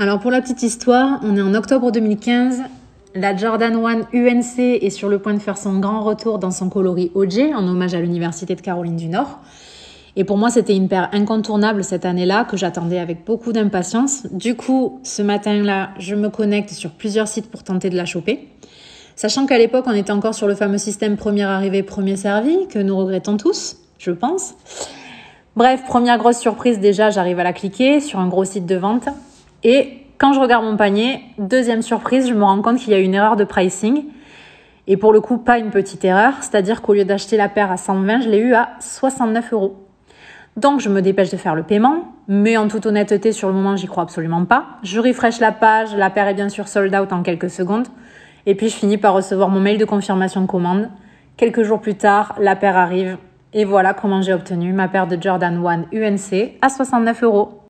Alors pour la petite histoire, on est en octobre 2015. La Jordan 1 UNC est sur le point de faire son grand retour dans son coloris OG en hommage à l'Université de Caroline du Nord. Et pour moi, c'était une paire incontournable cette année-là que j'attendais avec beaucoup d'impatience. Du coup, ce matin-là, je me connecte sur plusieurs sites pour tenter de la choper. Sachant qu'à l'époque, on était encore sur le fameux système premier arrivé, premier servi, que nous regrettons tous, je pense. Bref, première grosse surprise déjà, j'arrive à la cliquer sur un gros site de vente. Et quand je regarde mon panier, deuxième surprise, je me rends compte qu'il y a une erreur de pricing. Et pour le coup, pas une petite erreur, c'est-à-dire qu'au lieu d'acheter la paire à 120, je l'ai eu à 69 euros. Donc je me dépêche de faire le paiement, mais en toute honnêteté, sur le moment, j'y crois absolument pas. Je refresh la page, la paire est bien sûr sold out en quelques secondes. Et puis je finis par recevoir mon mail de confirmation de commande. Quelques jours plus tard, la paire arrive. Et voilà comment j'ai obtenu ma paire de Jordan 1 UNC à 69 euros.